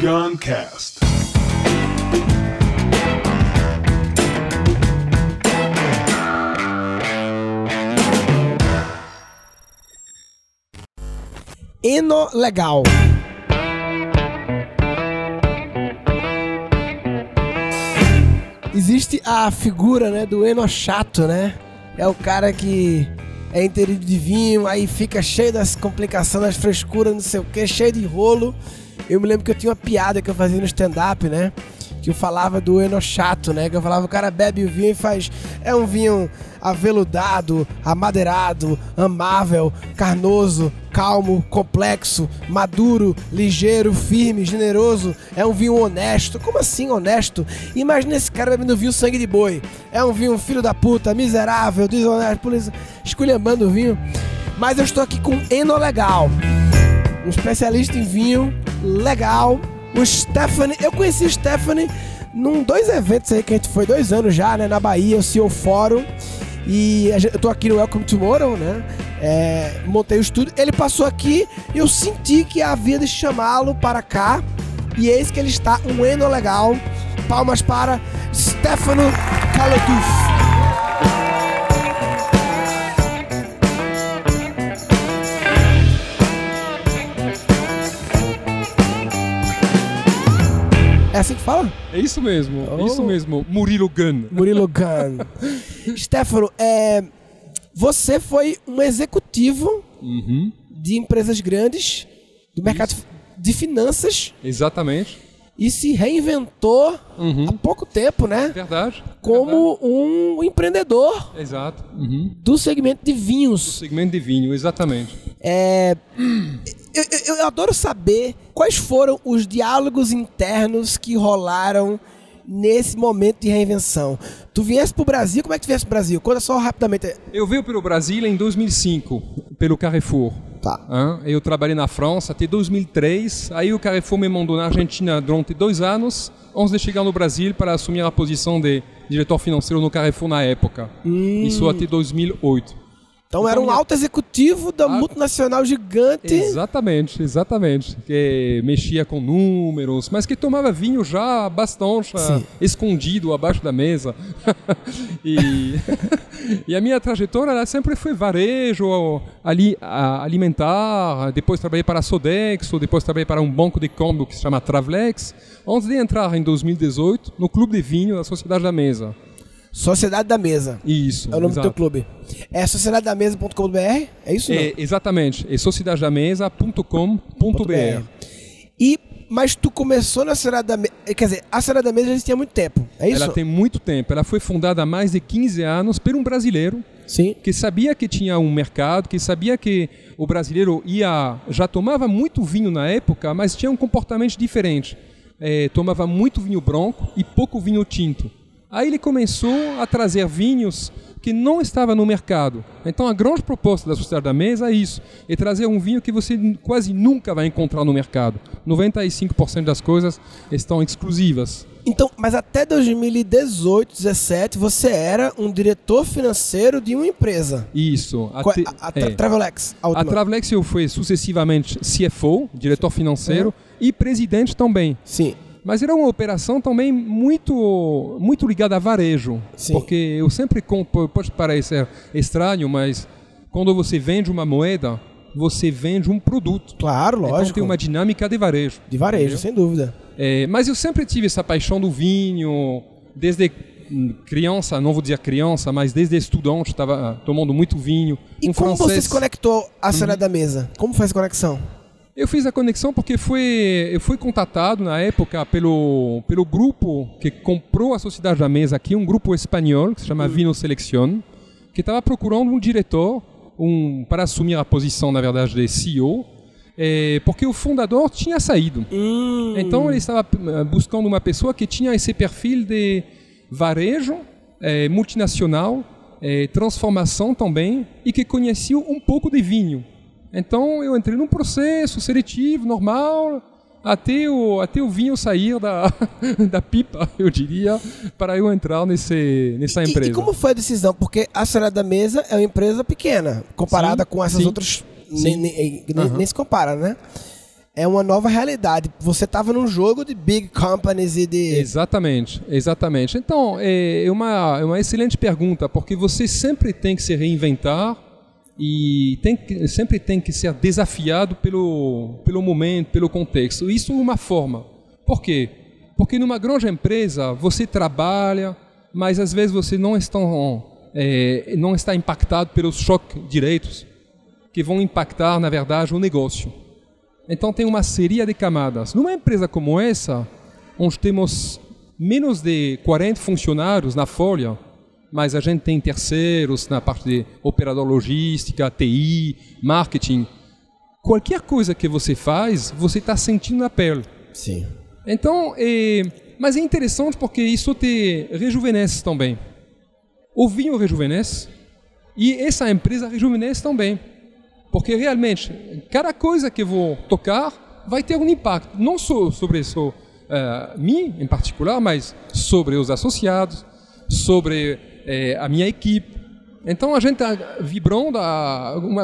Guncast. Eno Legal. Existe a figura, né, do Eno Chato, né? É o cara que é entendido de vinho, aí fica cheio das complicações, das frescuras, não sei o que, cheio de rolo. Eu me lembro que eu tinha uma piada que eu fazia no stand-up, né? Que eu falava do Eno Chato, né? Que eu falava, o cara bebe o vinho e faz. É um vinho aveludado, amadeirado, amável, carnoso, calmo, complexo, maduro, ligeiro, firme, generoso. É um vinho honesto. Como assim honesto? Imagina esse cara bebendo vinho sangue de boi. É um vinho filho da puta, miserável, desonesto, polícia, esculhambando o vinho. Mas eu estou aqui com Eno Legal, um especialista em vinho legal. O Stephanie, eu conheci o Stephanie num dois eventos aí que a gente foi dois anos já, né, na Bahia, o CEO Fórum. E eu tô aqui no Welcome Tomorrow, né? É, montei o estúdio. Ele passou aqui e eu senti que havia de chamá-lo para cá. E eis que ele está, um eno legal. Palmas para Stefano Caloduf. É assim que fala? É isso mesmo, Oh. isso mesmo. Murilo Gun. Murilo Gun. Stefano, é, você foi um executivo Uhum, de empresas grandes do mercado de finanças exatamente. e se reinventou há Uhum. pouco tempo, né? Verdade. Como um empreendedor verdade. Exato. Uhum. do segmento de vinhos. Segmento de vinho, exatamente. É, eu, eu- eu adoro saber quais foram os diálogos internos que rolaram nesse momento de reinvenção. Tu viesse pro Brasil, como é que tu viesse pro Brasil? Conta só rapidamente. Eu veio pelo Brasil em 2005, pelo Carrefour. Tá. Eu trabalhei na França até 2003. Aí o Carrefour me mandou na Argentina durante dois anos, antes de chegar no Brasil para assumir a posição de diretor financeiro no Carrefour na época. Isso até 2008. Então era um minha- alto executivo da Ah. multinacional gigante. Exatamente, exatamente. Que mexia com números, mas que tomava vinho já bastante Sim. escondido abaixo da mesa. e, e a minha trajetória ela sempre foi varejo, ali, alimentar, depois trabalhei para a Sodexo, depois trabalhei para um banco de câmbio que se chama Travlex, antes de entrar em 2018 no Clube de Vinho da Sociedade da Mesa. Sociedade da Mesa. Isso, É o nome do exato. teu clube. É sociedadedamesa.com.br? É isso? É, exatamente, é sociedadedamesa.com.br. E, mas tu começou na Sociedade da Mesa. Quer dizer, a Sociedade da Mesa já existia há muito tempo. É isso? Ela tem muito tempo. Ela foi fundada há mais de 15 anos por um brasileiro Sim. que sabia que tinha um mercado, que sabia que o brasileiro ia já tomava muito vinho na época, mas tinha um comportamento diferente. Eh, tomava muito vinho branco e pouco vinho tinto. Aí ele começou a trazer vinhos que não estavam no mercado. Então a grande proposta da Sociedade da Mesa é isso, é trazer um vinho que você quase nunca vai encontrar no mercado. 95% das coisas estão exclusivas. Então, mas até 2018, 2017, você era um diretor financeiro de uma empresa. Isso. Qual- até- a, a Tra- é. Travelex. A A. Travlex eu fui sucessivamente CFO, diretor financeiro, e presidente também. Sim. Mas era uma operação também muito muito ligada a varejo. Sim. Porque eu sempre compro, pode parecer estranho, mas quando você vende uma moeda, você vende um produto. Claro, Então lógico. tem uma dinâmica de varejo. De varejo, Entendeu? sem dúvida. É, mas eu sempre tive essa paixão do vinho, desde criança, não vou dizer criança, mas desde estudante, estava tomando muito vinho. E um como você francês... se conectou à Sociedade da Mesa? Como foi essa conexão? Eu fiz a conexão porque foi, eu fui contatado na época pelo, pelo grupo que comprou a Sociedade da Mesa aqui, um grupo espanhol que se chama Vino Selection, que estava procurando um diretor um, para assumir a posição, na verdade, de CEO, eh, porque o fundador tinha saído. Hum, Então ele estava eh, buscando uma pessoa que tinha esse perfil de varejo, eh, multinacional, eh, transformação também, e que conhecia um pouco de vinho. Então eu entrei num processo seletivo, normal, até o, até o vinho sair da, da pipa, eu diria, para eu entrar nesse, nessa E- empresa. E, como foi a decisão? Porque a Sociedade da Mesa é uma empresa pequena, comparada Sim, com essas sim, outras. sim. Nem, nem- Aham. nem se compara, né? é uma nova realidade. Você estava num jogo de big companies e de. Exatamente, exatamente. Então, é uma, é uma excelente pergunta, porque você sempre tem que se reinventar e tem que, sempre tem que ser desafiado pelo, pelo momento, pelo contexto. Isso é uma forma. Por quê? Porque numa grande empresa você trabalha, mas às vezes você não está, é, não está impactado pelos choques direitos que vão impactar, na verdade, o negócio. Então tem uma série de camadas. Numa empresa como essa, onde temos menos de 40 funcionários na folha, mas a gente tem terceiros na parte de operador logística, TI, marketing. Qualquer coisa que você faz, você está sentindo na pele. Sim. Então, é, mas é interessante porque isso te rejuvenesce também. O vinho rejuvenesce e essa empresa rejuvenesce também. Porque realmente, cada coisa que eu vou tocar vai ter um impacto, não só sobre isso, uh, mim em particular, mas sobre os associados, sobre uh, a minha equipe. Então a gente está vibrando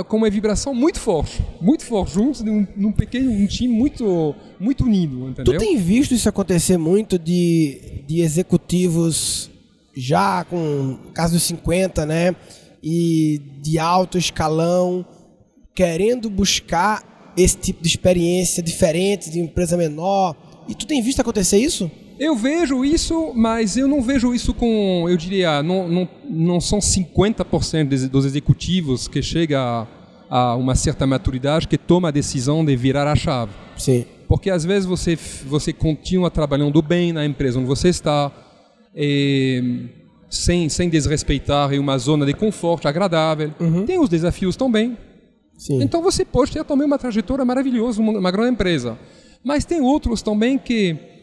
com uma vibração muito forte, muito forte, juntos num, num pequeno um time muito, muito unido, entendeu? Tu tem visto isso acontecer muito de, de executivos já com caso dos 50, né? E de alto escalão querendo buscar esse tipo de experiência diferente de empresa menor. E tu tem visto acontecer isso? Eu vejo isso, mas eu não vejo isso com, eu diria, não, não, não são 50% dos executivos que chega a, a, uma certa maturidade que toma a decisão de virar a chave. Sim. Porque às vezes você, você continua trabalhando bem na empresa onde você está, e, sem, sem desrespeitar uma zona de conforto agradável. Uhum. Tem os desafios também, Sim. Então você pode ter também uma trajetória maravilhosa, uma grande empresa. Mas tem outros também que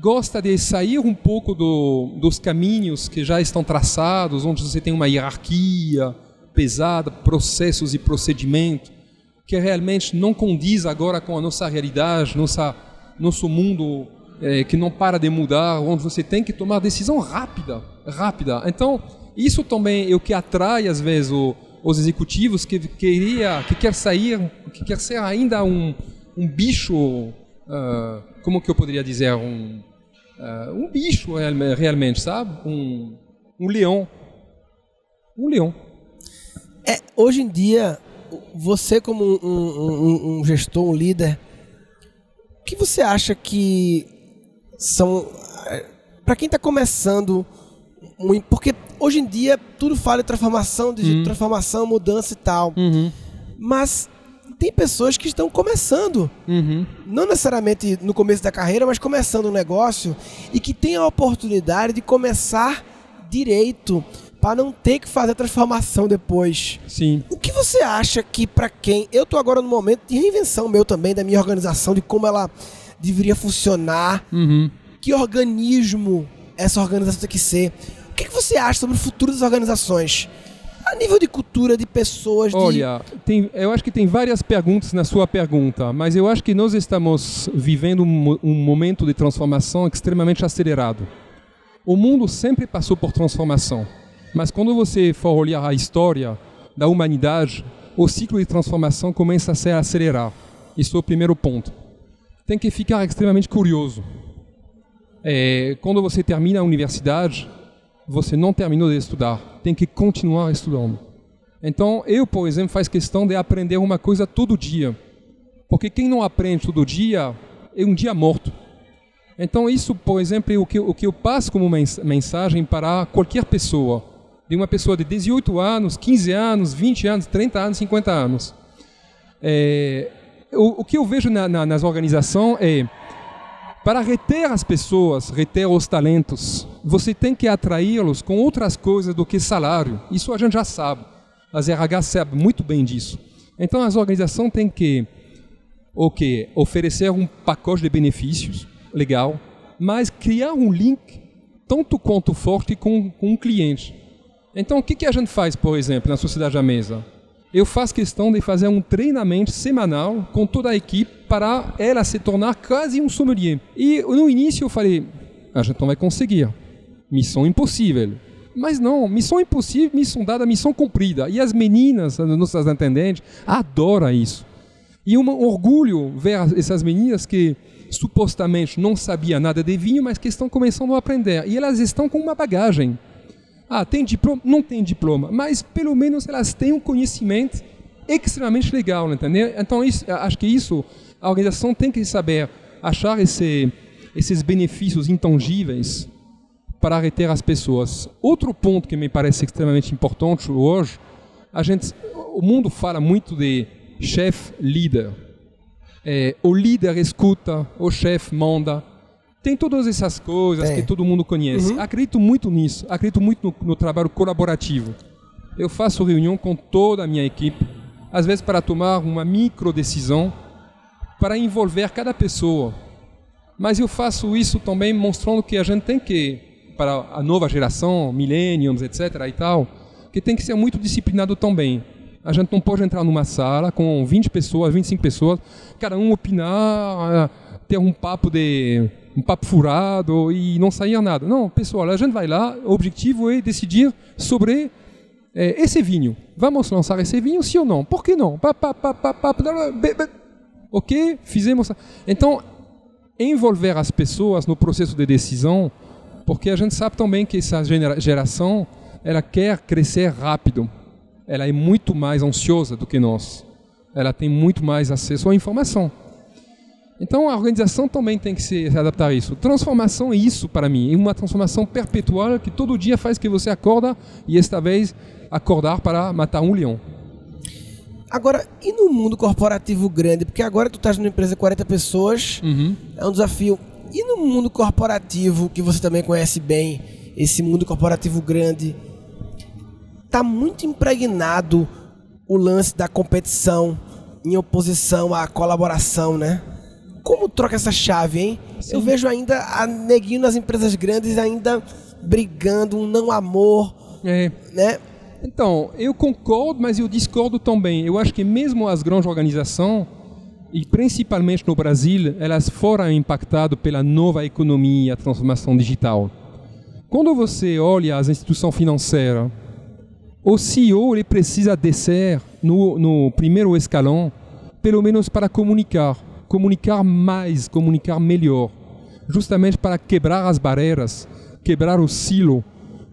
gosta de sair um pouco do, dos caminhos que já estão traçados, onde você tem uma hierarquia pesada, processos e procedimento que realmente não condiz agora com a nossa realidade, nossa, nosso mundo é, que não para de mudar, onde você tem que tomar decisão rápida, rápida. Então isso também é o que atrai às vezes o os executivos que queria, que quer sair, que quer ser ainda um, um bicho, uh, como que eu poderia dizer, um, uh, um bicho realmente, sabe? Um, um leão, um leão. É, hoje em dia, você como um, um, um gestor, um líder, o que você acha que são eh, para quem está começando, porque hoje em dia tudo fala em transformação, de uhum. transformação, mudança e tal. Uhum. Mas tem pessoas que estão começando, uhum. não necessariamente no começo da carreira, mas começando um negócio e que tem a oportunidade de começar direito para não ter que fazer a transformação depois. Sim. O que você acha que para quem eu estou agora no momento de reinvenção meu também da minha organização, de como ela deveria funcionar, uhum. que organismo essa organização tem que ser? que, que você acha sobre o futuro das organizações? A nível de cultura, de pessoas. Olha, de... tem, eu acho que tem várias perguntas na sua pergunta, mas eu acho que nós estamos vivendo um, um momento de transformação extremamente acelerado. O mundo sempre passou por transformação, mas quando você for olhar a história da humanidade, o ciclo de transformação começa a se acelerar. Isso é o primeiro ponto. Tem que ficar extremamente curioso. É, quando você termina a universidade, você não terminou de estudar, tem que continuar estudando. Então, eu, por exemplo, faz questão de aprender uma coisa todo dia. Porque quem não aprende todo dia é um dia morto. Então, isso, por exemplo, é o que, o que eu passo como mensagem para qualquer pessoa. De uma pessoa de 18 anos, 15 anos, 20 anos, 30 anos, 50 anos. É, o, o, que eu vejo na, na, nas organizações é para reter as pessoas, reter os talentos, você tem que atraí-los com outras coisas do que salário. Isso a gente já sabe. As RH sabem muito bem disso. Então as organizações têm que o que oferecer um pacote de benefícios legal, mas criar um link tanto quanto forte com, o cliente. Então o que, que a gente faz, por exemplo, na Sociedade da Mesa? eu faço questão de fazer um treinamento semanal com toda a equipe para ela se tornar quase um sommelier. E no início eu falei, a gente não vai conseguir, missão impossível. Mas não, missão impossível, missão dada, missão cumprida. E as meninas, as nossas atendentes, adoram isso. E um orgulho ver essas meninas que supostamente não sabiam nada de vinho, mas que estão começando a aprender. E elas estão com uma bagagem. Ah, tem diploma? Não tem diploma, mas pelo menos elas têm um conhecimento extremamente legal, entendeu? Então, isso, acho que isso, a organização tem que saber achar esse, esses benefícios intangíveis para reter as pessoas. Outro ponto que me parece extremamente importante hoje, a gente, o mundo fala muito de chefe líder. É, o líder escuta, o chefe manda. Tem todas essas coisas é. que todo mundo conhece. Uhum. Acredito muito nisso. Acredito muito no, no trabalho colaborativo. Eu faço reunião com toda a minha equipe, às vezes para tomar uma micro decisão, para envolver cada pessoa. Mas eu faço isso também mostrando que a gente tem que para a nova geração, millennials, etc. e tal, que tem que ser muito disciplinado também. A gente não pode entrar numa sala com 20 pessoas, 25 pessoas, cada um opinar, ter um papo de um papo furado e não sair nada. Não, pessoal, a gente vai lá, o objetivo é decidir sobre é, esse vinho. Vamos lançar esse vinho, sim ou não? Por que não? Pa, ok, fizemos. Então, envolver as pessoas no processo de decisão porque a gente sabe também que essa geração ela quer crescer rápido. Ela é muito mais ansiosa do que nós. Ela tem muito mais acesso à informação. Então a organização também tem que se adaptar a isso. Transformação é isso para mim, é uma transformação perpetual que todo dia faz que você acorda e esta vez acordar para matar um leão. Agora, e no mundo corporativo grande? Porque agora tu estás numa empresa de 40 pessoas, uhum. é um desafio e no mundo corporativo, que você também conhece bem, esse mundo corporativo grande, tá muito impregnado o lance da competição em oposição à colaboração, né? Como troca essa chave, hein? Sim. Eu vejo ainda a neguinho nas empresas grandes ainda brigando, um não amor, é. né? Então, eu concordo, mas eu discordo também. Eu acho que mesmo as grandes organizações e principalmente no Brasil, elas foram impactadas pela nova economia, a transformação digital. Quando você olha as instituições financeiras, o CEO ele precisa descer no, no primeiro escalão, pelo menos para comunicar, comunicar mais, comunicar melhor, justamente para quebrar as barreiras, quebrar o silo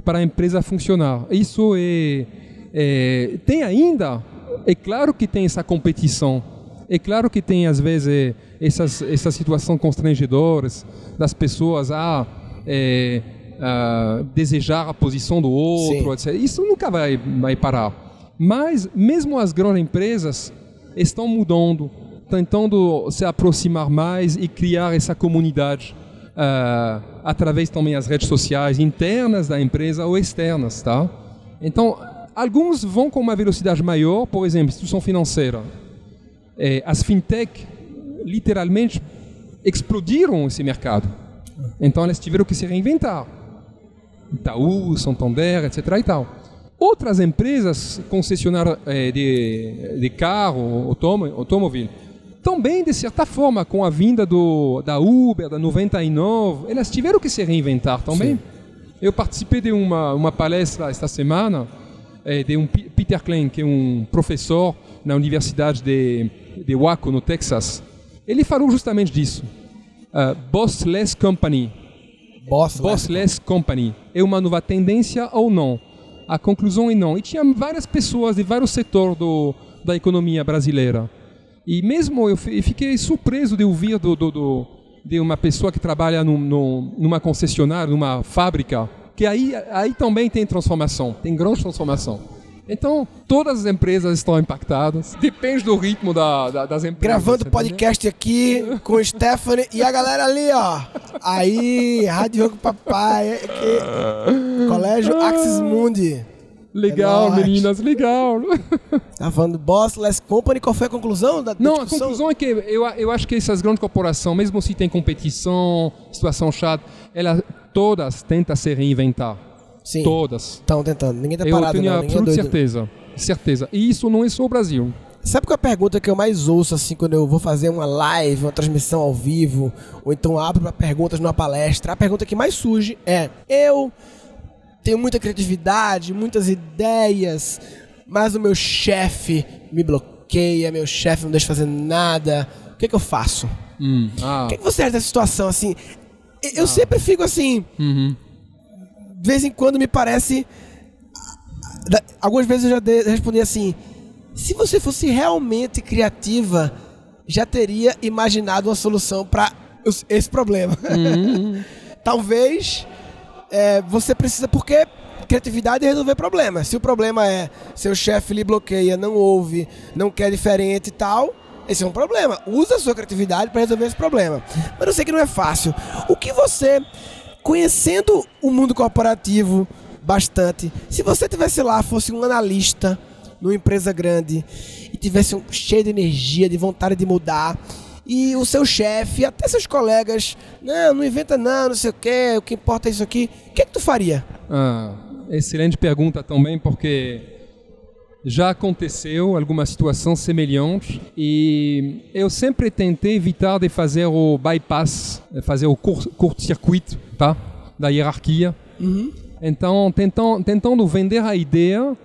para a empresa funcionar. Isso é, é tem ainda, é claro que tem essa competição é claro que tem, às vezes, essas, essas situações constrangedoras das pessoas a, é, a desejar a posição do outro, etc. Isso nunca vai, vai parar. Mas, mesmo as grandes empresas estão mudando, tentando se aproximar mais e criar essa comunidade uh, através também das redes sociais internas da empresa ou externas, tá? Então, alguns vão com uma velocidade maior, por exemplo, instituição financeira é, as fintech literalmente explodiram esse mercado. Então elas tiveram que se reinventar. Itaú, Santander, etc. E tal. Outras empresas concessionárias é, de, de carro, automóvel, também, de certa forma, com a vinda do, da Uber, da 99, elas tiveram que se reinventar também. Sim. Eu participei de uma, uma palestra esta semana é, de um Peter Klein, que é um professor na Universidade de de Waco, no Texas, ele falou justamente disso. Uh, bossless Company. Bossless. bossless Company. É uma nova tendência ou não? A conclusão é não. E tinha várias pessoas de vários setores do, da economia brasileira. E mesmo eu fiquei surpreso de ouvir do, do, do de uma pessoa que trabalha no, no, numa concessionária, numa fábrica, que aí, aí também tem transformação, tem grande transformação. Então, todas as empresas estão impactadas. Depende do ritmo da, da, das empresas. Gravando podcast aqui com o Stephanie e a galera ali, ó. Aí, Rádio Papai. Aqui, Colégio Axis Mundi. Legal, é meninas, legal. Tá falando Bossless Company, qual foi a conclusão da Não, discussão? a conclusão é que eu, eu acho que essas grandes corporações, mesmo se tem competição, situação chata, elas todas tentam se reinventar. Sim. Todas. Estão tentando. Ninguém tá parado, Eu tenho não. absoluta é certeza. Certeza. E isso não é só o Brasil. Sabe qual é a pergunta que eu mais ouço assim quando eu vou fazer uma live, uma transmissão ao vivo, ou então abro para perguntas numa palestra? A pergunta que mais surge é: eu tenho muita criatividade, muitas ideias, mas o meu chefe me bloqueia meu chefe não deixa fazer nada. O que, que eu faço? Hum, ah, O que, que você acha dessa situação assim? Eu eu sempre fico assim, uhum. de vez em quando me parece. Algumas vezes eu já de- respondi assim: se você fosse realmente criativa, já teria imaginado uma solução para esse problema. Talvez é, você precisa, porque criatividade é resolver problemas. Se o problema é seu chefe lhe bloqueia, não ouve, não quer diferente e tal. Esse é um problema. Usa a sua criatividade para resolver esse problema. Mas eu sei que não é fácil. O que você, conhecendo o mundo corporativo bastante, se você tivesse lá, fosse um analista numa empresa grande e tivesse um, cheio de energia, de vontade de mudar, e o seu chefe, até seus colegas, não, não inventa não, não sei o que, o que importa é isso aqui, o que é que tu faria? Ah, excelente pergunta também, porque já aconteceu alguma situação semelhante e eu sempre tentei evitar de fazer o bypass, fazer o cur- curto-circuito tá? da hierarquia. Então, tentam, tentando vender a ideia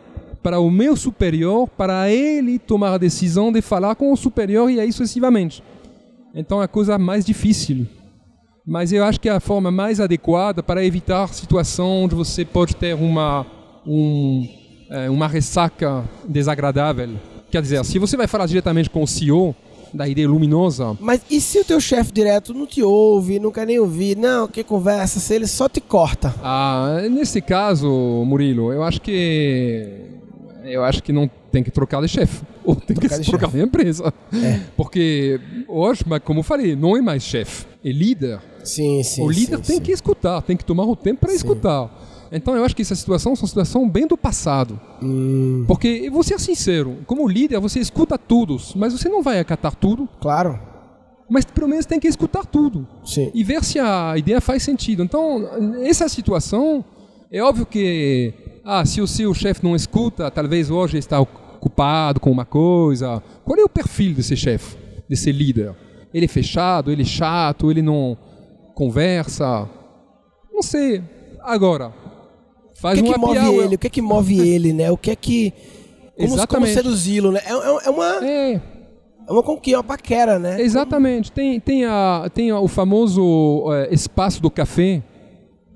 para o meu superior, para ele tomar a decisão de falar com o superior e aí sucessivamente. Então é a coisa mais difícil. Mas eu acho que é a forma mais adequada para evitar situação onde você pode ter uma, um, eh, uma ressaca desagradável. Quer dizer, se você vai falar diretamente com o CEO da ideia luminosa, Mas e se o teu chefe direto não te ouve, não quer nem ouvir, não, que conversa, se ele só te corta? ah, nesse caso, Murilo, eu acho que eu acho que não tem que trocar de chefe ou tem Trocar que de trocar chefe. de empresa, porque hoje, mas como eu falei, não é mais chefe, é líder. Sim, sim. o líder sim, tem sim. que escutar, tem que tomar o tempo para escutar. Então eu acho que essa situação é uma situação bem do passado. Hum, Porque, eu vou ser sincero, como líder você escuta todos, mas você não vai acatar tudo, claro. mas pelo menos tem que escutar tudo Sim. e ver se a ideia faz sentido. Então, essa situação, é óbvio que, ah, se o seu chefe não escuta, talvez hoje está ocupado com uma coisa. Qual é o perfil desse chefe, desse líder? Ele é fechado, ele é chato, ele não conversa? Não sei. Agora, O faz que, um que move ele? O que é que move ele, né? O que é que. Como, como Exatamente. seduzi-lo, né? É, é- é uma, É, é uma conquista, uma paquera, né? Exatamente. Tem, tem, a, tem a- o famoso eh, espaço do café,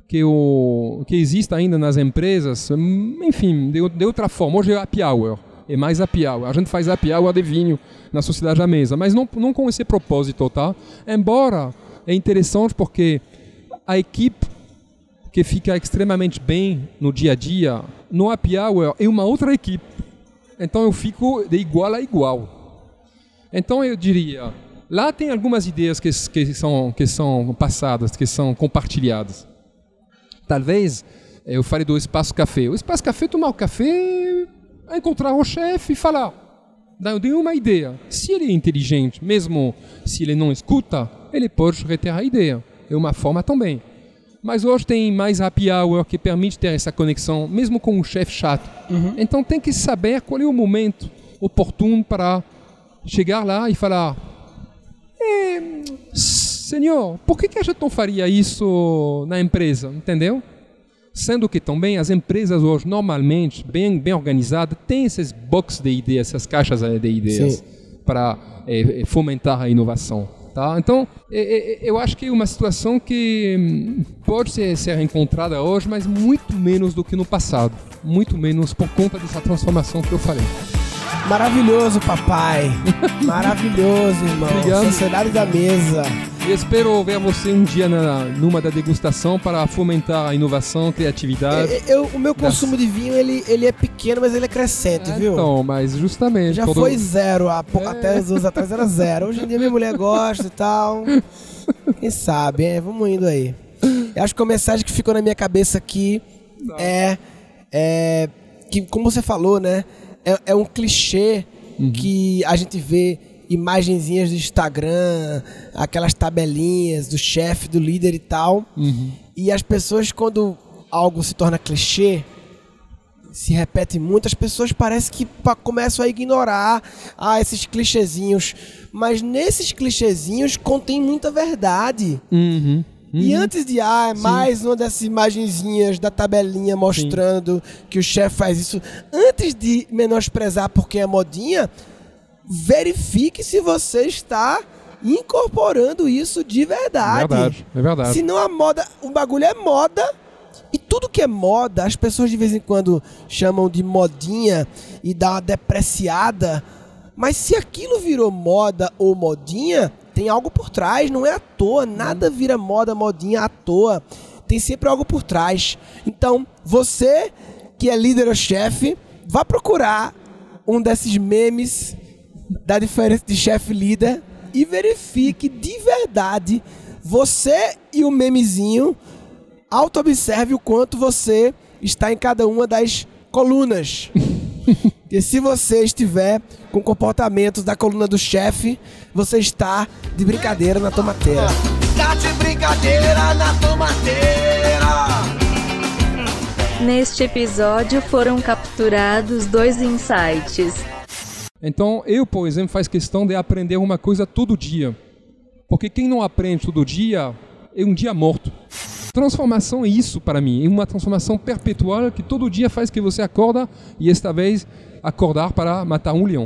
que, o, que existe ainda nas empresas. Hum, Enfim, de, de outra forma. Hoje é happy hour. É mais happy hour. A gente faz happy hour de vinho na sociedade à mesa. Mas não, não com esse propósito, tá? Embora é interessante porque a equipe que fica extremamente bem no dia a dia, no happy hour é uma outra equipe. Então eu fico de igual a igual. Então eu diria, lá tem algumas ideias que, que, são, que são passadas, que são compartilhadas. Talvez eh, eu fale do espaço café. O espaço café, tomar o café, encontrar o chefe e falar. Eu dei uma ideia. Se ele é inteligente, mesmo se ele não escuta, ele pode reter a ideia. É uma forma também. Mas hoje tem mais happy hour que permite ter essa conexão, mesmo com um chefe chato. Então tem que saber qual é o momento oportuno para chegar lá e falar: "Eh, Senhor, por que, que a gente não faria isso na empresa? Entendeu? Sendo que também as empresas hoje, normalmente, bem, bem organizadas, têm esses box de ideias, essas caixas de ideias Sim. para eh, fomentar a inovação. Tá? Então, eh, eh, eu acho que é uma situação que hum, pode ser, ser encontrada hoje, mas muito menos do que no passado. Muito menos por conta dessa transformação que eu falei. Maravilhoso, papai. Maravilhoso, irmão. Obrigado. Sociedade da mesa. E espero ver você um dia na, numa da degustação para fomentar a inovação, criatividade. Eu- eu- o meu consumo de vinho, ele, ele é pequeno, mas ele é crescente, É, viu? Então, mas justamente. Já quando- foi zero, há É. até os anos atrás era zero. Hoje em dia minha mulher gosta e tal. Quem sabe, é? Vamos indo aí. Eu acho que a mensagem que ficou na minha cabeça aqui é, é que, como você falou, né? É, é um clichê Uhum. que a gente vê imagenzinhas do Instagram, aquelas tabelinhas do chefe, do líder e tal. Uhum. E as pessoas, quando algo se torna clichê, se repete muito, as pessoas parecem que começam a ignorar ah, esses clichêzinhos. Mas nesses clichêzinhos contém muita verdade. Uhum. E antes de, ah, é mais uma dessas imagenzinhas da tabelinha mostrando que o chefe faz isso, antes de menosprezar porque é modinha, verifique se você está incorporando isso de verdade. Verdade, é verdade. Senão a moda, o bagulho é moda. E tudo que é moda, as pessoas de vez em quando chamam de modinha e dá uma depreciada. Mas se aquilo virou moda ou modinha, tem algo por trás, não é à toa. Nada vira moda, modinha à toa. Tem sempre algo por trás. Então, você que é líder ou chefe, vá procurar um desses memes da diferença de chefe líder e verifique de verdade você e o memezinho auto-observe o quanto você está em cada uma das colunas. Porque se você estiver com comportamentos da coluna do chefe, você está de brincadeira na tomateira. Tá de brincadeira na tomateira. Neste episódio foram capturados dois insights. Então, eu, por exemplo, faz questão de aprender uma coisa todo dia. Porque quem não aprende todo dia é um dia morto. Transformação é isso para mim, é uma transformação perpetual que todo dia faz que você acorda e esta vez acordar para matar um leão.